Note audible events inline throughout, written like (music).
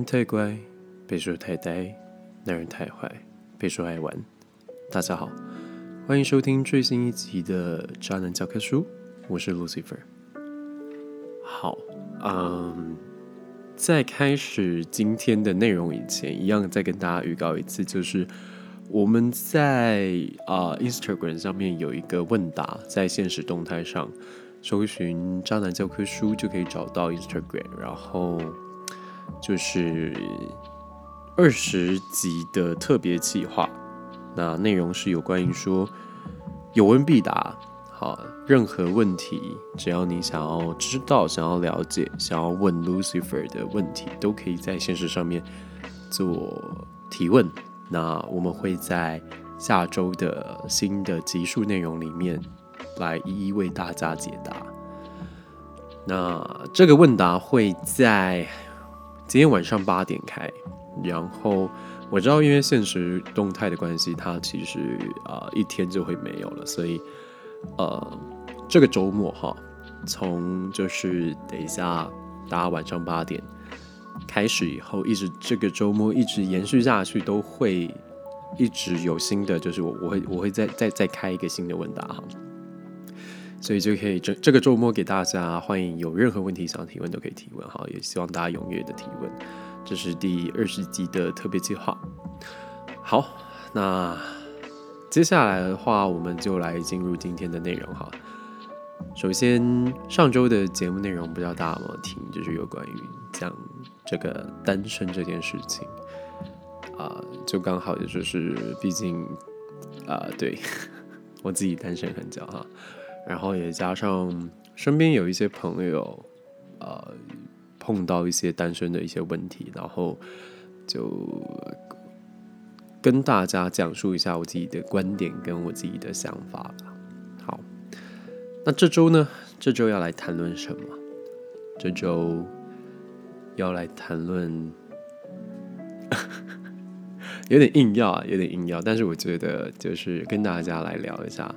人太乖，被说太呆；男人太坏，被说爱玩。大家好，欢迎收听最新一集的《渣男教科书》，我是 Lucifer。好，嗯，在开始今天的内容以前，一样再跟大家预告一次，就是我们在啊 Instagram 上面有一个问答，在现实动态上搜寻“渣男教科书”就可以找到 Instagram，然后。就是二十集的特别计划，那内容是有关于说有问必答，好，任何问题只要你想要知道、想要了解、想要问 Lucifer 的问题，都可以在现实上面做提问。那我们会在下周的新的集数内容里面来一一为大家解答。那这个问答会在。今天晚上八点开，然后我知道，因为现实动态的关系，它其实啊一天就会没有了，所以呃这个周末哈，从就是等一下大家晚上八点开始以后，一直这个周末一直延续下去，都会一直有新的，就是我我会我会再再再开一个新的问答哈。所以就可以这这个周末给大家欢迎，有任何问题想提问都可以提问哈，也希望大家踊跃的提问。这是第二十集的特别计划。好，那接下来的话，我们就来进入今天的内容哈。首先，上周的节目内容不知道大家有没有听，就是有关于讲这个单身这件事情啊，就刚好也就是，毕竟啊，对 (laughs) 我自己单身很久哈。然后也加上身边有一些朋友，呃，碰到一些单身的一些问题，然后就跟大家讲述一下我自己的观点跟我自己的想法吧。好，那这周呢？这周要来谈论什么？这周要来谈论，(laughs) 有点硬要啊，有点硬要，但是我觉得就是跟大家来聊一下。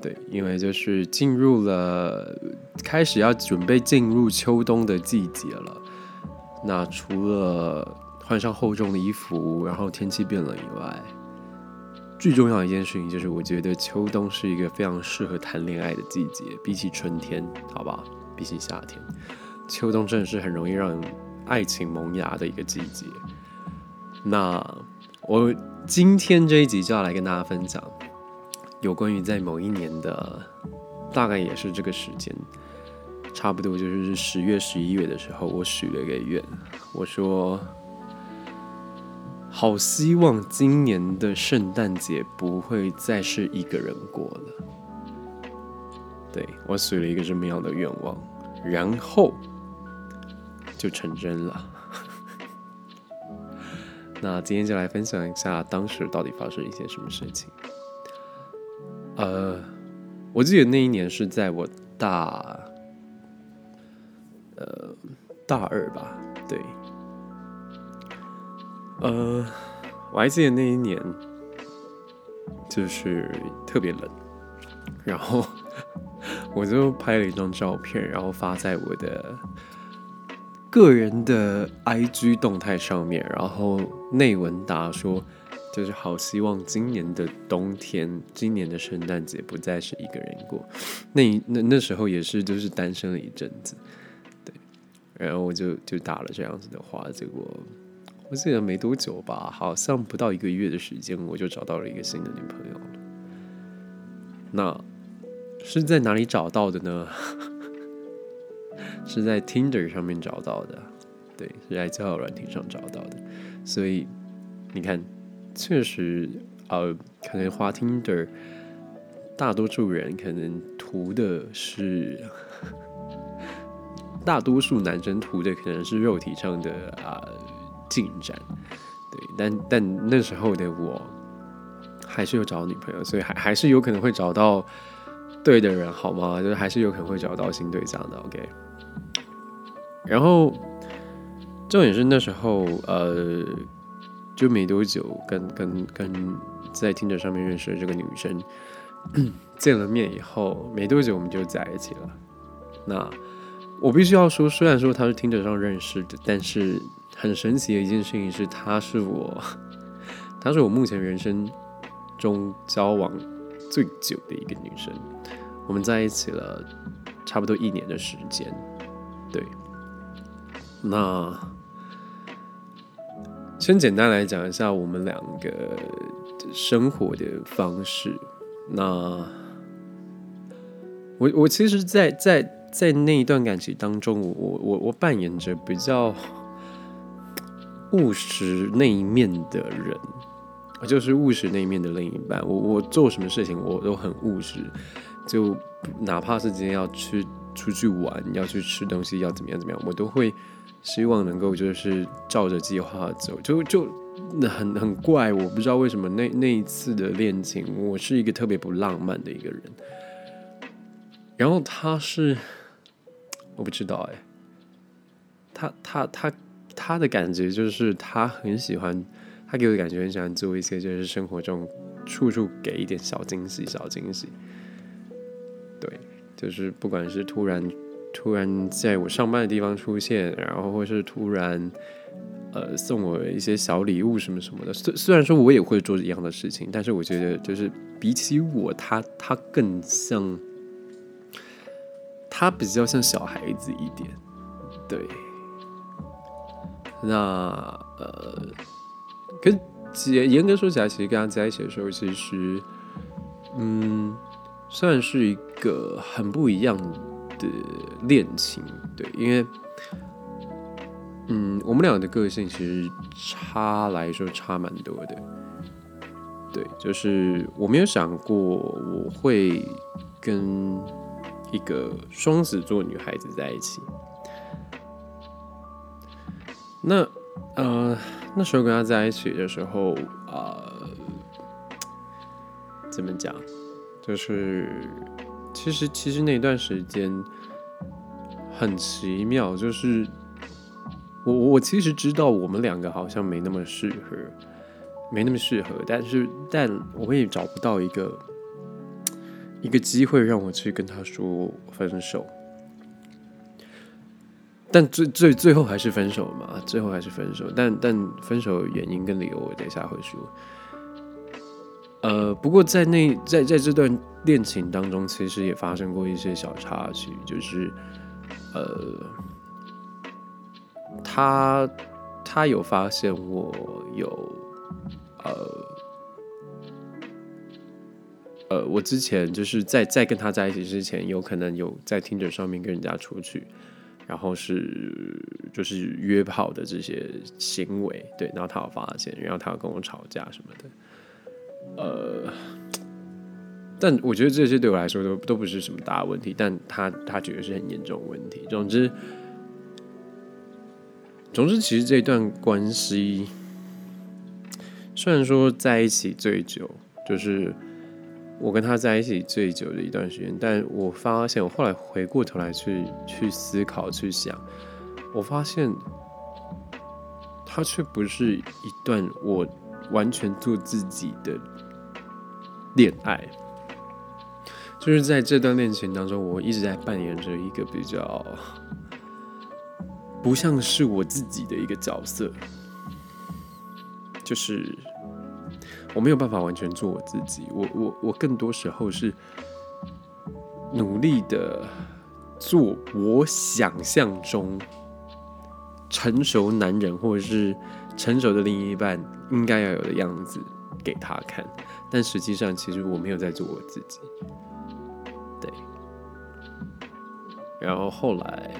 对，因为就是进入了开始要准备进入秋冬的季节了。那除了换上厚重的衣服，然后天气变冷以外，最重要的一件事情就是，我觉得秋冬是一个非常适合谈恋爱的季节。比起春天，好吧，比起夏天，秋冬真的是很容易让爱情萌芽的一个季节。那我今天这一集就要来跟大家分享。有关于在某一年的，大概也是这个时间，差不多就是十月、十一月的时候，我许了一个愿，我说，好希望今年的圣诞节不会再是一个人过了。对我许了一个这么样的愿望，然后就成真了。那今天就来分享一下当时到底发生一些什么事情。呃，我记得那一年是在我大，呃，大二吧，对，呃，我还记得那一年就是特别冷，然后 (laughs) 我就拍了一张照片，然后发在我的个人的 IG 动态上面，然后内文答说。就是好希望今年的冬天，今年的圣诞节不再是一个人过。那那那时候也是就是单身了一阵子，对。然后我就就打了这样子的话，结果我记得没多久吧，好像不到一个月的时间，我就找到了一个新的女朋友。那是在哪里找到的呢？(laughs) 是在 Tinder 上面找到的，对，是在交友软体上找到的。所以你看。确实，呃，可能花听的大多数人可能图的是，大多数男生图的可能是肉体上的啊进展，对，但但那时候的我还是有找女朋友，所以还还是有可能会找到对的人，好吗？就是还是有可能会找到新对象的，OK。然后重点是那时候，呃。就没多久，跟跟跟在听着上面认识的这个女生见了面以后，没多久我们就在一起了。那我必须要说，虽然说他是听着上认识的，但是很神奇的一件事情是，她是我，她是我目前人生中交往最久的一个女生。我们在一起了差不多一年的时间，对。那先简单来讲一下我们两个生活的方式。那我我其实，在在在那一段感情当中，我我我扮演着比较务实那一面的人，就是务实那一面的另一半。我我做什么事情，我都很务实。就哪怕是今天要去出去玩，要去吃东西，要怎么样怎么样，我都会希望能够就是照着计划走。就就很很怪，我不知道为什么那那一次的恋情，我是一个特别不浪漫的一个人。然后他是，我不知道哎，他他他他的感觉就是他很喜欢，他给我的感觉很喜欢做一些就是生活中处处给一点小惊喜，小惊喜。对，就是不管是突然突然在我上班的地方出现，然后或是突然呃送我一些小礼物什么什么的。虽虽然说我也会做一样的事情，但是我觉得就是比起我，他他更像，他比较像小孩子一点。对，那呃，跟严严格说起来，其实跟他在一起的时候，其实嗯。算是一个很不一样的恋情，对，因为，嗯，我们俩的个性其实差来说差蛮多的，对，就是我没有想过我会跟一个双子座女孩子在一起，那，呃，那时候跟她在一起的时候，啊，怎么讲？就是，其实其实那段时间很奇妙，就是我我其实知道我们两个好像没那么适合，没那么适合，但是但我也找不到一个一个机会让我去跟他说分手，但最最最后还是分手嘛，最后还是分手，但但分手原因跟理由我等一下会说。呃，不过在那在在这段恋情当中，其实也发生过一些小插曲，就是，呃，他他有发现我有，呃，呃，我之前就是在在跟他在一起之前，有可能有在听着上面跟人家出去，然后是就是约炮的这些行为，对，然后他有发现，然后他要跟我吵架什么的。呃，但我觉得这些对我来说都都不是什么大问题，但他他觉得是很严重的问题。总之，总之，其实这段关系虽然说在一起最久，就是我跟他在一起最久的一段时间，但我发现我后来回过头来去去思考去想，我发现他却不是一段我完全做自己的。恋爱，就是在这段恋情当中，我一直在扮演着一个比较不像是我自己的一个角色，就是我没有办法完全做我自己，我我我更多时候是努力的做我想象中成熟男人或者是成熟的另一半应该要有的样子。给他看。但实际上，其实我没有在做我自己，对。然后后来，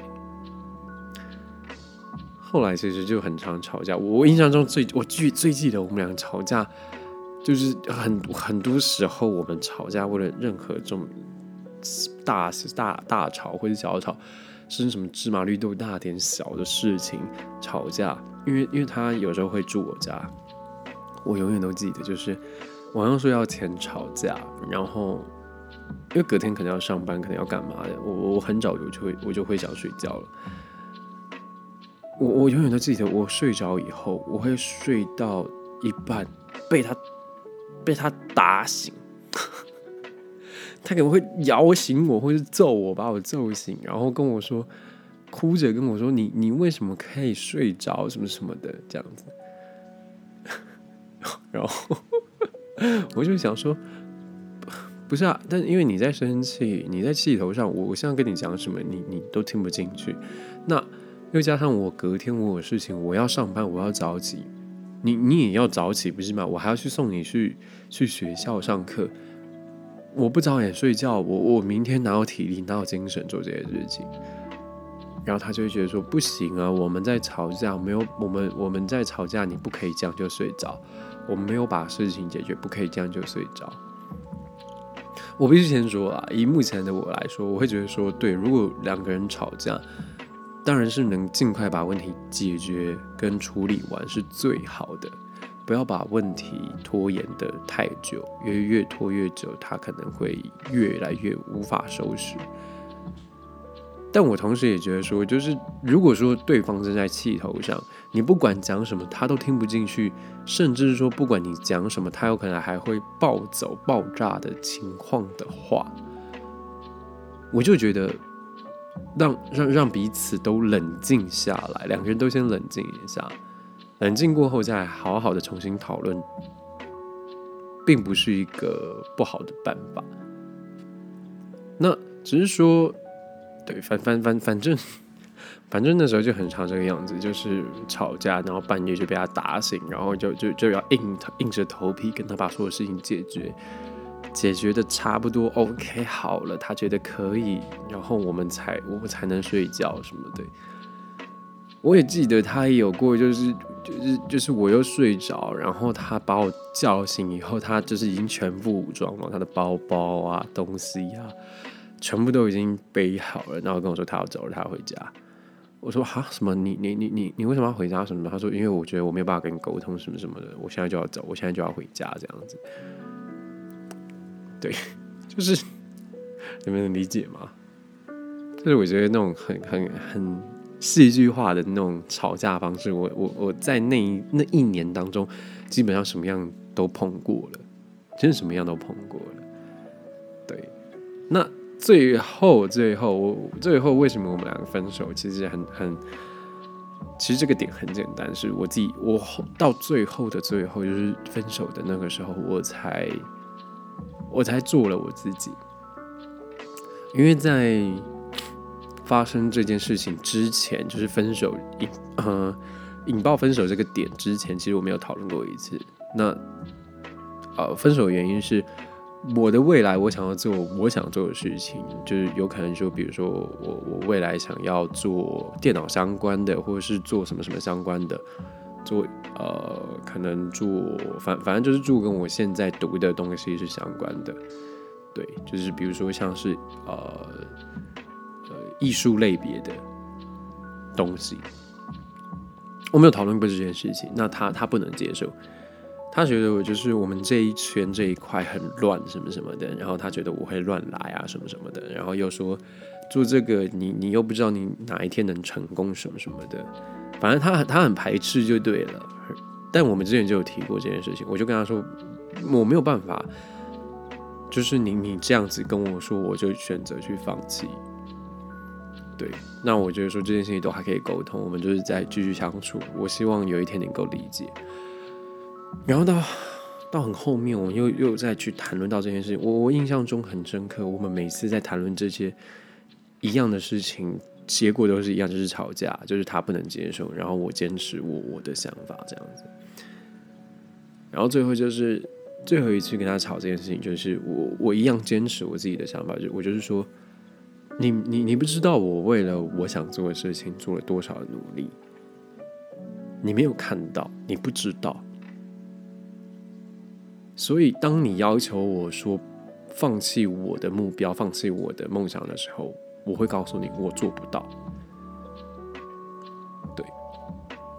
后来其实就很常吵架。我印象中最我记最记得我们俩吵架，就是很很多时候我们吵架为了任何这种大大大吵或者小吵，是什么芝麻绿豆大点小的事情吵架。因为因为他有时候会住我家，我永远都记得就是。晚上说要钱吵架，然后因为隔天可能要上班，可能要干嘛的，我我很早就就会我就会想睡觉了。我我永远都记得，我睡着以后，我会睡到一半被他被他打醒，(laughs) 他可能会摇醒我，或是揍我，把我揍醒，然后跟我说：“哭着跟我说：“你你为什么可以睡着？什么什么的这样子。”然后我就想说：“不是啊，但因为你在生气，你在气头上，我我现在跟你讲什么，你你都听不进去。那又加上我隔天我有事情，我要上班，我要早起，你你也要早起不是吗？我还要去送你去去学校上课。”我不早点睡觉，我我明天哪有体力哪有精神做这些事情？然后他就会觉得说不行啊，我们在吵架，没有我们我们在吵架，你不可以这样就睡着，我们没有把事情解决，不可以这样就睡着。我必须先说啊，以目前的我来说，我会觉得说，对，如果两个人吵架，当然是能尽快把问题解决跟处理完是最好的。不要把问题拖延的太久，因为越拖越久，它可能会越来越无法收拾。但我同时也觉得说，就是如果说对方正在气头上，你不管讲什么，他都听不进去，甚至是说不管你讲什么，他有可能还会暴走、爆炸的情况的话，我就觉得让让让彼此都冷静下来，两个人都先冷静一下。冷静过后再好好的重新讨论，并不是一个不好的办法。那只是说，对，反反反反正反正那时候就很常这个样子，就是吵架，然后半夜就被他打醒，然后就就就要硬硬着头皮跟他把所有事情解决，解决的差不多 OK 好了，他觉得可以，然后我们才我们才能睡觉什么的。我也记得他也有过，就是就是就是我又睡着，然后他把我叫醒以后，他就是已经全副武装了，他的包包啊、东西啊，全部都已经背好了，然后跟我说他要走了，他要回家。我说哈什么？你你你你你为什么要回家什么？他说因为我觉得我没有办法跟你沟通什么什么的，我现在就要走，我现在就要回家这样子。对，(laughs) 就是 (laughs) 你们能理解吗？就是我觉得那种很很很。戏剧化的那种吵架方式，我我我在那一那一年当中，基本上什么样都碰过了，真的什么样都碰过了。对，那最后最后我最后为什么我们两个分手？其实很很，其实这个点很简单，是我自己我到最后的最后，就是分手的那个时候，我才我才做了我自己，因为在。发生这件事情之前，就是分手引呃引爆分手这个点之前，其实我没有讨论过一次。那呃，分手原因是我的未来，我想要做我想做的事情，就是有可能说，比如说我我未来想要做电脑相关的，或者是做什么什么相关的，做呃可能做反反正就是做跟我现在读的东西是相关的。对，就是比如说像是呃呃。艺术类别的东西，我没有讨论过这件事情。那他他不能接受，他觉得我就是我们这一圈这一块很乱什么什么的，然后他觉得我会乱来啊什么什么的，然后又说做这个你你又不知道你哪一天能成功什么什么的，反正他他很排斥就对了。但我们之前就有提过这件事情，我就跟他说我没有办法，就是你你这样子跟我说，我就选择去放弃。对，那我觉得说这件事情都还可以沟通，我们就是在继续相处。我希望有一天能够理解。然后到到很后面，我又又再去谈论到这件事情。我我印象中很深刻，我们每次在谈论这些一样的事情，结果都是一样，就是吵架，就是他不能接受，然后我坚持我我的想法这样子。然后最后就是最后一次跟他吵这件事情，就是我我一样坚持我自己的想法，就我就是说。你你你不知道我为了我想做的事情做了多少的努力，你没有看到，你不知道。所以，当你要求我说放弃我的目标、放弃我的梦想的时候，我会告诉你我做不到。对，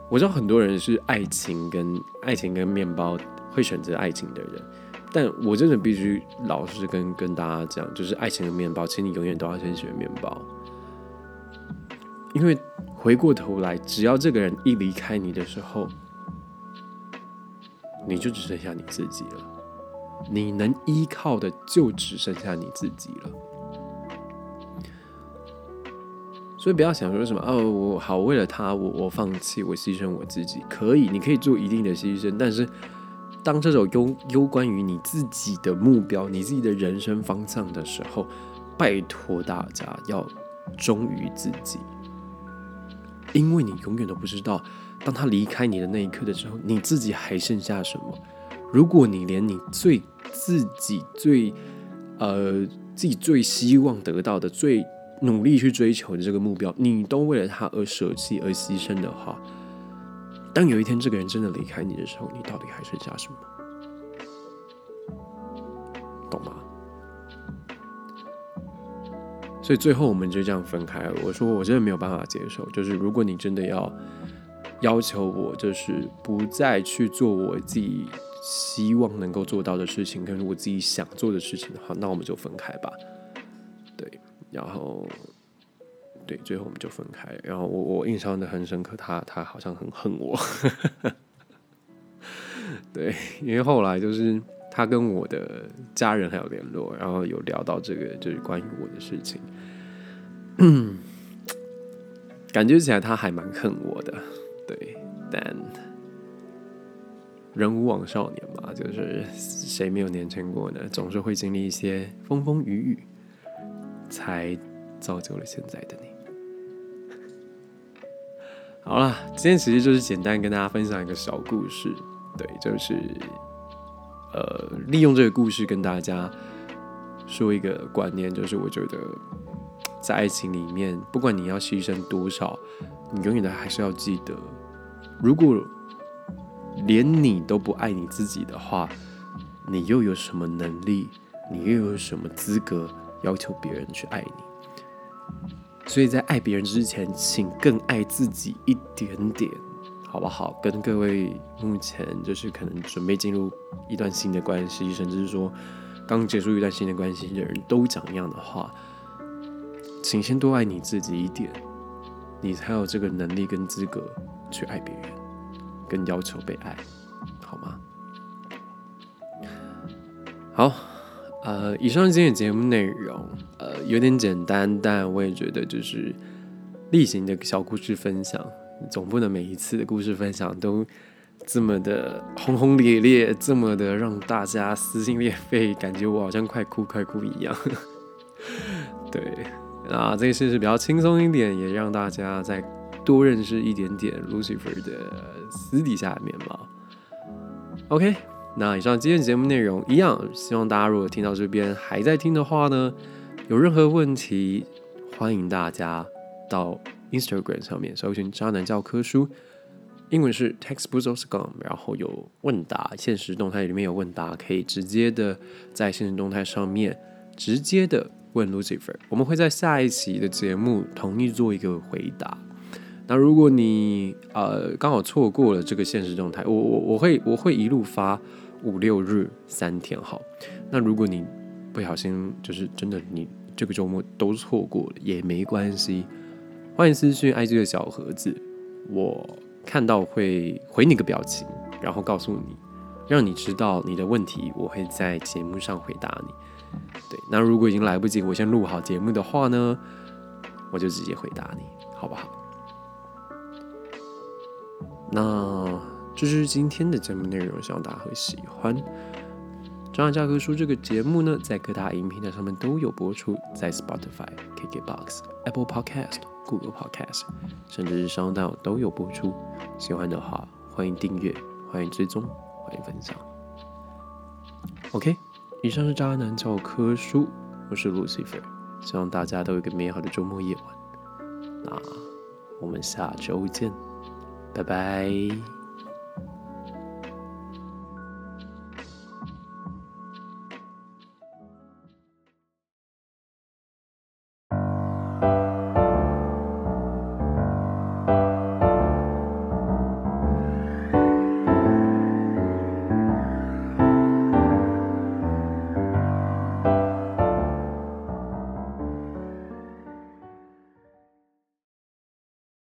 我知道很多人是爱情跟爱情跟面包会选择爱情的人。但我真的必须老实跟跟大家讲，就是爱情的面包，请你永远都要先选面包，因为回过头来，只要这个人一离开你的时候，你就只剩下你自己了，你能依靠的就只剩下你自己了。所以不要想说什么哦，我好为了他，我我放弃，我牺牲我自己，可以，你可以做一定的牺牲，但是当这种攸攸关于你自己的目标、你自己的人生方向的时候，拜托大家要忠于自己，因为你永远都不知道，当他离开你的那一刻的时候，你自己还剩下什么。如果你连你最自己最呃自己最希望得到的最努力去追求的这个目标，你都为了他而舍弃而牺牲的话，当有一天这个人真的离开你的时候，你到底还剩下什么？懂吗？所以最后我们就这样分开了。我说我真的没有办法接受，就是如果你真的要要求我，就是不再去做我自己希望能够做到的事情，跟我自己想做的事情的话，那我们就分开吧。对。然后，对，最后我们就分开。然后我我印象的很深刻，他他好像很恨我。(laughs) 对，因为后来就是他跟我的家人还有联络，然后有聊到这个就是关于我的事情。嗯，感觉起来他还蛮恨我的。对，但人无往少年嘛，就是谁没有年轻过呢？总是会经历一些风风雨雨。才造就了现在的你。(laughs) 好了，今天其实就是简单跟大家分享一个小故事，对，就是呃，利用这个故事跟大家说一个观念，就是我觉得在爱情里面，不管你要牺牲多少，你永远的还是要记得，如果连你都不爱你自己的话，你又有什么能力？你又有什么资格？要求别人去爱你，所以在爱别人之前，请更爱自己一点点，好不好？跟各位目前就是可能准备进入一段新的关系，甚至是说刚结束一段新的关系的人都讲一样的话，请先多爱你自己一点，你才有这个能力跟资格去爱别人，跟要求被爱，好吗？好。呃，以上今天的节目内容，呃，有点简单，但我也觉得就是例行的小故事分享，总不能每一次的故事分享都这么的轰轰烈烈，这么的让大家撕心裂肺，感觉我好像快哭快哭一样。(laughs) 对，啊，这个事是比较轻松一点，也让大家再多认识一点点 Lucifer 的私底下的面貌。OK。那以上今天节目内容一样，希望大家如果听到这边还在听的话呢，有任何问题，欢迎大家到 Instagram 上面搜寻“渣男教科书”，英文是 “Textbook of Scum”，然后有问答，现实动态里面有问答，可以直接的在现实动态上面直接的问 Lucifer，我们会在下一期的节目统一做一个回答。那如果你呃刚好错过了这个现实状态，我我我会我会一路发五六日三天好。那如果你不小心就是真的你这个周末都错过了也没关系，欢迎私讯 IG 的小盒子，我看到会回你个表情，然后告诉你，让你知道你的问题，我会在节目上回答你。对，那如果已经来不及，我先录好节目的话呢，我就直接回答你，好不好？那这就是今天的节目内容，希望大家会喜欢。《张翰教科书》这个节目呢，在各大音频台上面都有播出，在 Spotify、KKBox、Apple Podcast、Google Podcast，甚至是 SoundOut 都有播出。喜欢的话，欢迎订阅，欢迎追踪，欢迎分享。OK，以上是《渣男教科书》，我是 Lucifer，希望大家都有一个美好的周末夜晚。那我们下周见。拜拜。